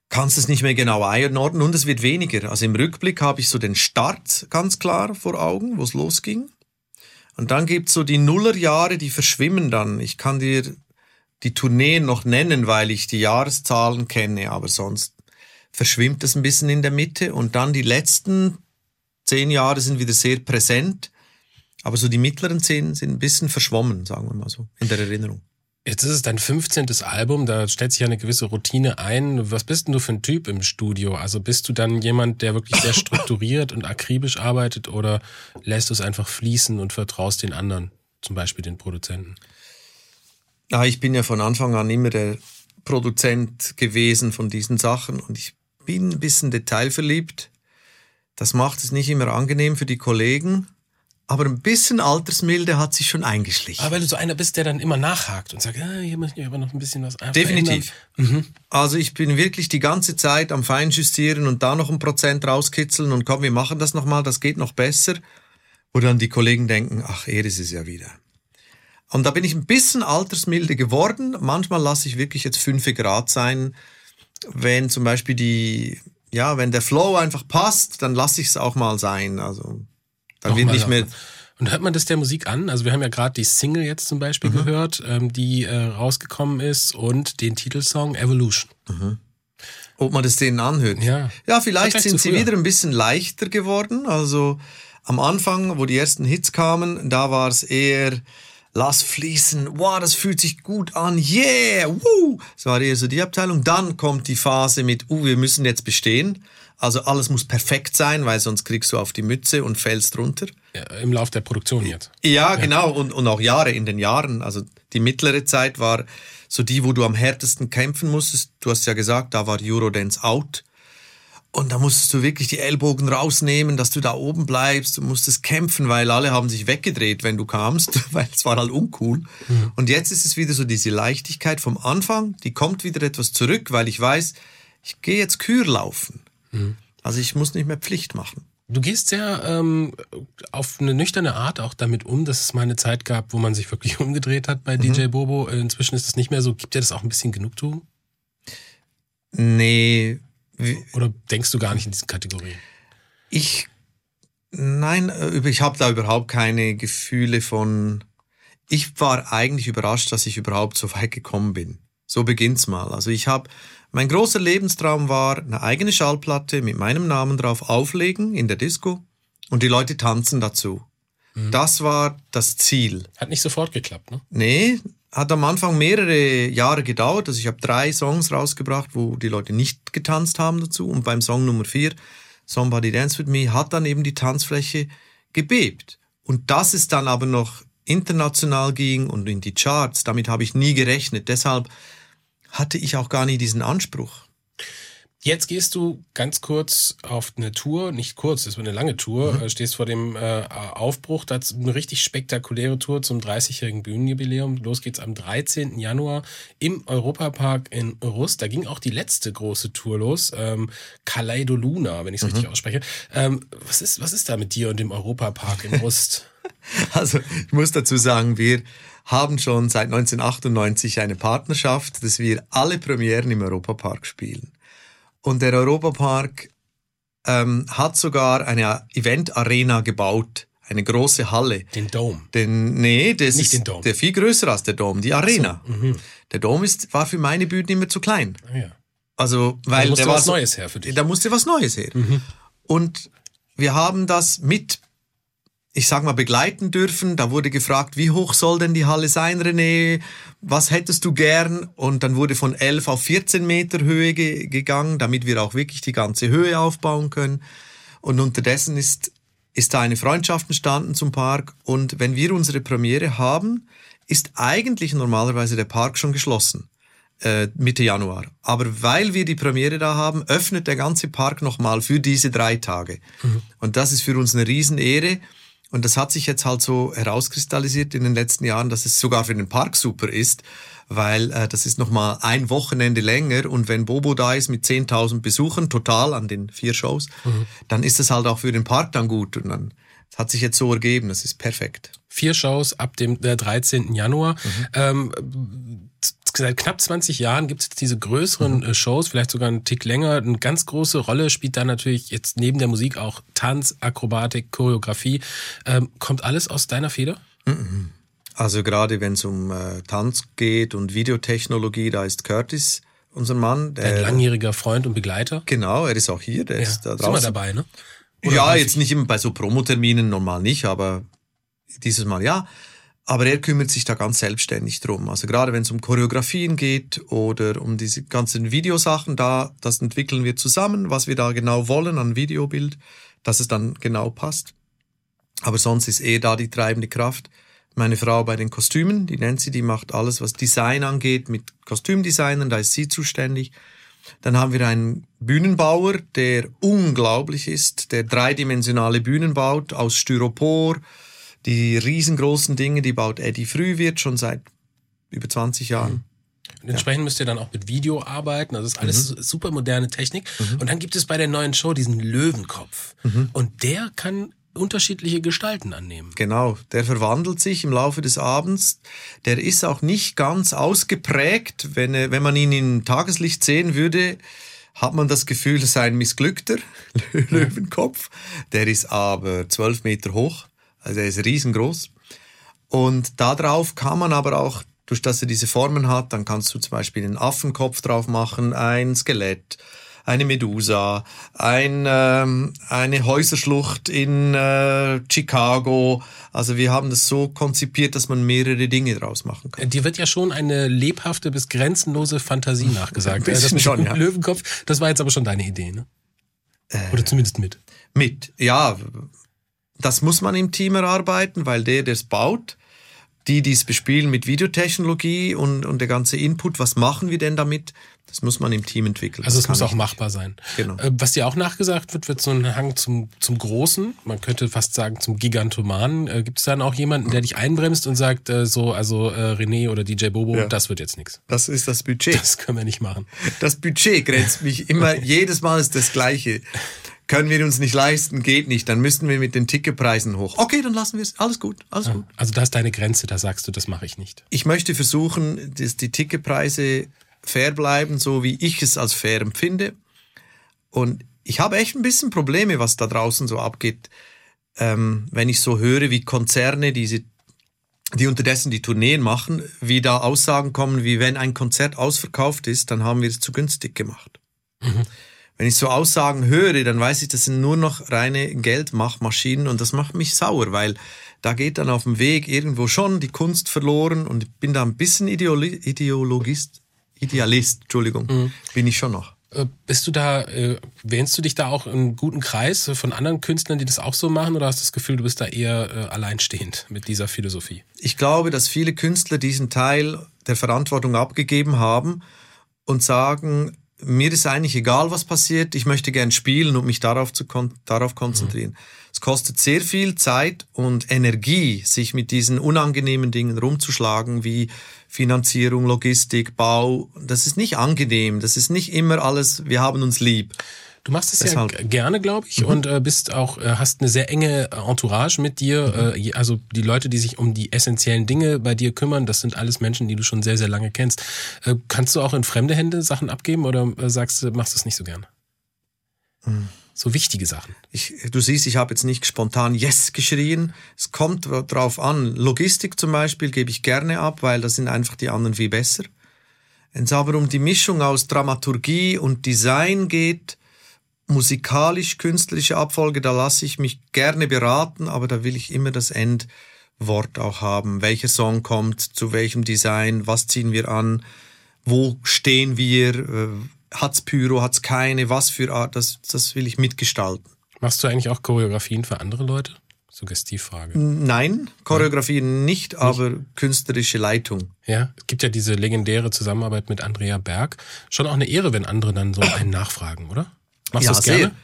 kannst es nicht mehr genau einordnen und es wird weniger. Also im Rückblick habe ich so den Start ganz klar vor Augen, wo es losging. Und dann gibt's so die Nullerjahre, die verschwimmen dann. Ich kann dir die Tourneen noch nennen, weil ich die Jahreszahlen kenne, aber sonst verschwimmt es ein bisschen in der Mitte. Und dann die letzten zehn Jahre sind wieder sehr präsent. Aber so die mittleren zehn sind ein bisschen verschwommen, sagen wir mal so, in der Erinnerung. Jetzt ist es dein 15. Album, da stellt sich ja eine gewisse Routine ein. Was bist denn du für ein Typ im Studio? Also bist du dann jemand, der wirklich sehr strukturiert und akribisch arbeitet oder lässt du es einfach fließen und vertraust den anderen, zum Beispiel den Produzenten? Ja, ich bin ja von Anfang an immer der Produzent gewesen von diesen Sachen und ich bin ein bisschen detailverliebt. Das macht es nicht immer angenehm für die Kollegen, aber ein bisschen Altersmilde hat sich schon eingeschlichen. Aber weil du so einer bist, der dann immer nachhakt und sagt, ah, hier müssen wir aber noch ein bisschen was Definitiv. Also ich bin wirklich die ganze Zeit am Feinjustieren und da noch ein Prozent rauskitzeln und komm, wir machen das nochmal, das geht noch besser. Wo dann die Kollegen denken, ach, er ist es ja wieder. Und da bin ich ein bisschen altersmilde geworden. Manchmal lasse ich wirklich jetzt fünf Grad sein. Wenn zum Beispiel die, ja, wenn der Flow einfach passt, dann lasse ich es auch mal sein. Also dann wird nicht mehr. Und hört man das der Musik an? Also wir haben ja gerade die Single jetzt zum Beispiel Mhm. gehört, ähm, die äh, rausgekommen ist und den Titelsong Evolution. ob man das denen anhört. Ja. ja vielleicht sind sie früher. wieder ein bisschen leichter geworden. Also am Anfang, wo die ersten Hits kamen, da war es eher lass fließen, wow, das fühlt sich gut an, yeah, woo. Das war eher so die Abteilung. Dann kommt die Phase mit, uh, wir müssen jetzt bestehen. Also alles muss perfekt sein, weil sonst kriegst du auf die Mütze und fällst runter. Ja, Im Lauf der Produktion jetzt. Ja, genau. Und, und auch Jahre in den Jahren. Also die mittlere Zeit war so die, wo du am härtesten kämpfen musstest. Du hast ja gesagt, da war Eurodance out. Und da musstest du wirklich die Ellbogen rausnehmen, dass du da oben bleibst. Du musstest kämpfen, weil alle haben sich weggedreht, wenn du kamst, weil es war halt uncool. Und jetzt ist es wieder so diese Leichtigkeit vom Anfang. Die kommt wieder etwas zurück, weil ich weiß, ich gehe jetzt Kür laufen. Also ich muss nicht mehr Pflicht machen. Du gehst sehr ähm, auf eine nüchterne Art auch damit um, dass es mal eine Zeit gab, wo man sich wirklich umgedreht hat Mhm. bei DJ Bobo. Inzwischen ist es nicht mehr so. Gibt dir das auch ein bisschen Genugtuung? Nee, Oder denkst du gar nicht in diesen Kategorien? Ich, nein, äh, ich habe da überhaupt keine Gefühle von. Ich war eigentlich überrascht, dass ich überhaupt so weit gekommen bin. So beginnt's mal. Also ich habe, mein großer Lebenstraum war, eine eigene Schallplatte mit meinem Namen drauf auflegen in der Disco und die Leute tanzen dazu. Das war das Ziel. Hat nicht sofort geklappt, ne? Nee, hat am Anfang mehrere Jahre gedauert. Also ich habe drei Songs rausgebracht, wo die Leute nicht getanzt haben dazu. Und beim Song Nummer vier, Somebody Dance With Me, hat dann eben die Tanzfläche gebebt. Und dass es dann aber noch international ging und in die Charts, damit habe ich nie gerechnet. Deshalb hatte ich auch gar nie diesen Anspruch. Jetzt gehst du ganz kurz auf eine Tour, nicht kurz, das wird eine lange Tour, äh, stehst vor dem äh, Aufbruch, das ist eine richtig spektakuläre Tour zum 30-jährigen Bühnenjubiläum. Los geht's am 13. Januar im Europapark in Rust. Da ging auch die letzte große Tour los, ähm, Kaleidoluna, wenn ich es richtig ausspreche. Ähm, was, ist, was ist da mit dir und dem Europapark in Rust? Also ich muss dazu sagen, wir haben schon seit 1998 eine Partnerschaft, dass wir alle Premieren im Europapark spielen. Und der Europapark ähm, hat sogar eine Event-Arena gebaut, eine große Halle. Den Dome. Den, nee, das Nicht ist den Dom. der viel größer als der Dom, die Arena. Der Dom ist, war für meine Bühnen immer zu klein. Ah, ja. Also, weil musste der war was so- Neues her für dich. Da musste was Neues her. Und wir haben das mit, ich sag mal, begleiten dürfen. Da wurde gefragt, wie hoch soll denn die Halle sein, René? Was hättest du gern? Und dann wurde von 11 auf 14 Meter Höhe ge gegangen, damit wir auch wirklich die ganze Höhe aufbauen können. Und unterdessen ist, ist da eine Freundschaft entstanden zum Park. Und wenn wir unsere Premiere haben, ist eigentlich normalerweise der Park schon geschlossen äh, Mitte Januar. Aber weil wir die Premiere da haben, öffnet der ganze Park nochmal für diese drei Tage. Und das ist für uns eine Riesenehre. Und das hat sich jetzt halt so herauskristallisiert in den letzten Jahren, dass es sogar für den Park super ist, weil äh, das ist nochmal ein Wochenende länger und wenn Bobo da ist mit 10.000 Besuchern total an den vier Shows, dann ist das halt auch für den Park dann gut und dann hat sich jetzt so ergeben, das ist perfekt. Vier Shows ab dem äh, 13. Januar. Ähm, z- seit knapp 20 Jahren gibt es jetzt diese größeren äh, Shows, vielleicht sogar einen Tick länger. Eine ganz große Rolle spielt da natürlich jetzt neben der Musik auch Tanz, Akrobatik, Choreografie. Ähm, kommt alles aus deiner Feder? Also gerade wenn es um äh, Tanz geht und Videotechnologie, da ist Curtis unser Mann. Ein Der, langjähriger Freund und Begleiter. genau, er ist auch hier, der Ja, ist da ist immer draußen. dabei, ne? Oder ja, häufig? jetzt nicht immer bei so Promoterminen, normal nicht, aber dieses Mal ja. Aber er kümmert sich da ganz selbstständig drum. Also gerade wenn es um Choreografien geht oder um diese ganzen Videosachen, da, das entwickeln wir zusammen, was wir da genau wollen an Videobild, dass es dann genau passt. Aber sonst ist er da die treibende Kraft. meine Frau bei den Kostümen, die Nancy, die macht alles, was Design angeht, mit Kostümdesignern, da ist sie zuständig. Dann haben wir einen Bühnenbauer, der unglaublich ist, der dreidimensionale Bühnen baut aus Styropor. Die riesengroßen Dinge, die baut Eddie Frühwirt schon seit über 20 Jahren. Und entsprechend müsst ihr dann auch mit Video arbeiten. Also das ist alles super moderne Technik. Und dann gibt es bei der neuen Show diesen Löwenkopf. Und der kann unterschiedliche Gestalten annehmen. Genau, der verwandelt sich im Laufe des Abends. Der ist auch nicht ganz ausgeprägt. Wenn, wenn man ihn im Tageslicht sehen würde, hat man das Gefühl, es sei ein missglückter Löwenkopf. Der ist aber zwölf Meter hoch, also er ist riesengroß. Und darauf kann man aber auch, durch dass er diese Formen hat, dann kannst du zum Beispiel einen Affenkopf drauf machen, ein Skelett, eine Medusa, ein, ähm, eine Häuserschlucht in äh, Chicago. Also wir haben das so konzipiert, dass man mehrere Dinge draus machen kann. Dir wird ja schon eine lebhafte bis grenzenlose Fantasie nachgesagt. Das mit schon, ja. Löwenkopf, das war jetzt aber schon deine Idee, ne? Oder zumindest mit. Mit, ja, das muss man im Team erarbeiten, weil der, der es baut, die, die es bespielen mit Videotechnologie und, und der ganze Input, was machen wir denn damit, das muss man im Team entwickeln. Also es muss auch machbar sein. Genau. Äh, Was dir auch nachgesagt wird, wird so ein Hang zum, zum Großen, man könnte fast sagen zum Gigantomanen. Äh, Gibt es dann auch jemanden, der dich einbremst und sagt, äh, so, also René oder DJ Bobo, Ja. das wird jetzt nichts. Das ist das Budget. Das können wir nicht machen. Das Budget grenzt mich immer, jedes Mal ist das Gleiche. Können wir uns nicht leisten, geht nicht, dann müssten wir mit den Ticketpreisen hoch. Okay, dann lassen wir es. Alles gut, alles gut. Also da ist deine Grenze, da sagst du, das mache ich nicht. Ich möchte versuchen, dass die Ticketpreise fair bleiben, so wie ich es als fair empfinde. Und ich habe echt ein bisschen Probleme, was da draußen so abgeht, ähm, wenn ich so höre, wie Konzerne, diese, die unterdessen die Tourneen machen, wie da Aussagen kommen, wie wenn ein Konzert ausverkauft ist, dann haben wir es zu günstig gemacht. Wenn ich so Aussagen höre, dann weiß ich, das sind nur noch reine Geldmachmaschinen und das macht mich sauer, weil da geht dann auf dem Weg irgendwo schon die Kunst verloren und ich bin da ein bisschen Ideoli Ideologist, Idealist, Entschuldigung, bin ich schon noch. Äh, Bist du da, äh, wähnst du dich da auch im guten Kreis äh, von anderen Künstlern, die das auch so machen, oder hast du das Gefühl, du bist da eher äh, alleinstehend mit dieser Philosophie? Ich glaube, dass viele Künstler diesen Teil der Verantwortung abgegeben haben und sagen, mir ist eigentlich egal, was passiert, ich möchte gern spielen und mich darauf, zu kon darauf konzentrieren. Es kostet sehr viel Zeit und Energie, sich mit diesen unangenehmen Dingen rumzuschlagen, wie Finanzierung, Logistik, Bau. Das ist nicht angenehm, das ist nicht immer alles, wir haben uns lieb. Du machst es Deshalb. ja gerne, glaube ich, und äh, bist auch äh, hast eine sehr enge Entourage mit dir. Äh, je- also die Leute, die sich um die essentiellen Dinge bei dir kümmern, das sind alles Menschen, die du schon sehr sehr lange kennst. Äh, kannst du auch in fremde Hände Sachen abgeben oder äh, sagst du, machst du es nicht so gerne? So wichtige Sachen. Ich, du siehst, ich habe jetzt nicht spontan Yes geschrien. Es kommt drauf an. Logistik zum Beispiel gebe ich gerne ab, weil da sind einfach die anderen viel besser. Wenn es aber um die Mischung aus Dramaturgie und Design geht, musikalisch-künstlerische Abfolge, da lasse ich mich gerne beraten, aber da will ich immer das Endwort auch haben. Welcher Song kommt, zu welchem Design, was ziehen wir an, wo stehen wir, äh, hat's Pyro, hat's keine, was für Art, das, das will ich mitgestalten. Machst du eigentlich auch Choreografien für andere Leute? Suggestivfrage. Nein, Choreografie nicht, aber künstlerische Leitung. Ja, es gibt ja diese legendäre Zusammenarbeit mit Andrea Berg. Schon auch eine Ehre, wenn andere dann so einen nachfragen, oder? Machst du es gerne?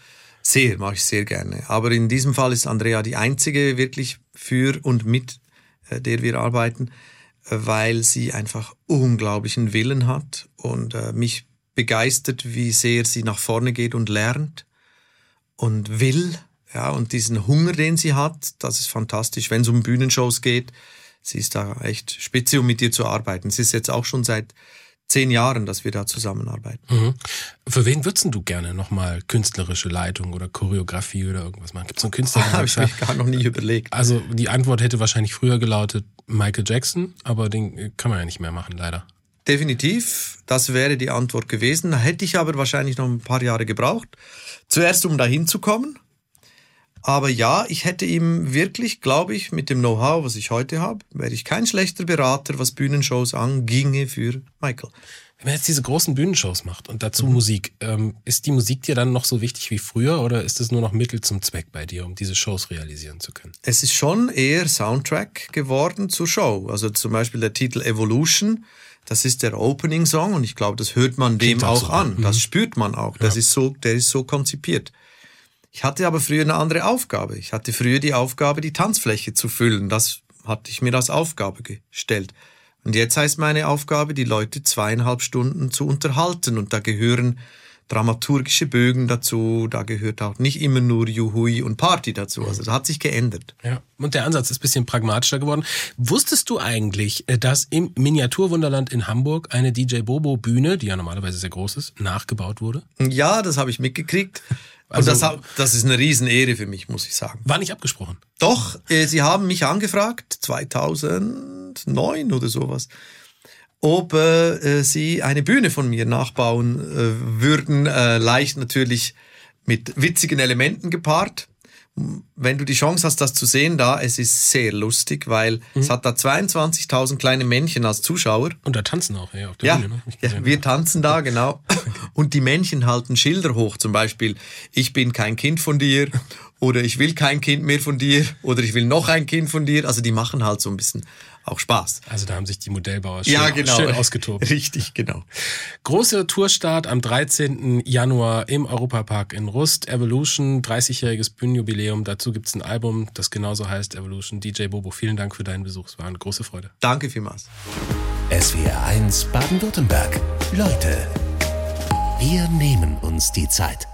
Sehr, sehr, mache ich sehr gerne. Aber in diesem Fall ist Andrea die einzige wirklich für und mit äh, der wir arbeiten, äh, weil sie einfach unglaublichen Willen hat und äh, mich begeistert, wie sehr sie nach vorne geht und lernt und will. Ja, und diesen Hunger, den sie hat, das ist fantastisch. Wenn es um Bühnenshows geht, sie ist da echt spitze, um mit ihr zu arbeiten. Es ist jetzt auch schon seit zehn Jahren, dass wir da zusammenarbeiten. Mhm. Für wen würdest du gerne nochmal künstlerische Leitung oder Choreografie oder irgendwas machen? Gibt es einen Künstler, Habe ich mir gar noch nie überlegt. also die Antwort hätte wahrscheinlich früher gelautet Michael Jackson, aber den äh, kann man ja nicht mehr machen, leider. Definitiv, das wäre die Antwort gewesen. Hätte ich aber wahrscheinlich noch ein paar Jahre gebraucht. Zuerst, um dahin zu kommen. Aber ja, ich hätte ihm wirklich, glaube ich, mit dem Know-how, was ich heute habe, wäre ich kein schlechter Berater, was Bühnenshows anginge für Michael. Wenn man jetzt diese großen Bühnenshows macht und dazu Mhm. Musik, ähm, ist die Musik dir dann noch so wichtig wie früher oder ist es nur noch Mittel zum Zweck bei dir, um diese Shows realisieren zu können? Es ist schon eher Soundtrack geworden zur Show. Also zum Beispiel der Titel Evolution, das ist der Opening-Song und ich glaube, das hört man dem Klingt auch auch so. an. Das spürt man auch. Das ist so, der ist so konzipiert. Ich hatte aber früher eine andere Aufgabe. Ich hatte früher die Aufgabe, die Tanzfläche zu füllen. Das hatte ich mir als Aufgabe gestellt. Und jetzt heißt meine Aufgabe, die Leute zweieinhalb Stunden zu unterhalten. Und da gehören dramaturgische Bögen dazu. Da gehört auch nicht immer nur Juhui und Party dazu. Also das hat sich geändert. Ja. Und der Ansatz ist ein bisschen pragmatischer geworden. Wusstest du eigentlich, äh, dass im Miniaturwunderland in Hamburg eine DJ Bobo Bühne, die ja normalerweise sehr groß ist, nachgebaut wurde? Ja, das habe ich mitgekriegt. Und Also- das, das ist eine Riesenehre für mich, muss ich sagen. War nicht abgesprochen. Doch, äh, sie haben mich angefragt, 2009 oder sowas, ob äh, sie eine Bühne von mir nachbauen äh, würden. Äh, leicht natürlich mit witzigen Elementen gepaart. Wenn du die Chance hast, das zu sehen, da, es ist sehr lustig, weil es hat da 22.000 kleine Männchen als Zuschauer. Und da tanzen auch ja, auf der Ja, Bühne. Ne? Ja, wir tanzen da, genau. Und die Männchen halten Schilder hoch, zum Beispiel, ich bin kein Kind von dir oder ich will kein Kind mehr von dir oder ich will noch ein Kind von dir. Also die machen halt so ein bisschen auch Spaß. Also da haben sich die Modellbauer schön, schön ausgetobt. Richtig, genau. Großer Tourstart am 13. Januar im Europapark in Rust. Evolution, 30-jähriges Bühnenjubiläum. Dazu gibt's ein Album, das genauso heißt Evolution. DJ Bobo, vielen Dank für deinen Besuch. Es war eine große Freude. Danke vielmals. SWR 1 Baden-Württemberg. Leute, wir nehmen uns die Zeit.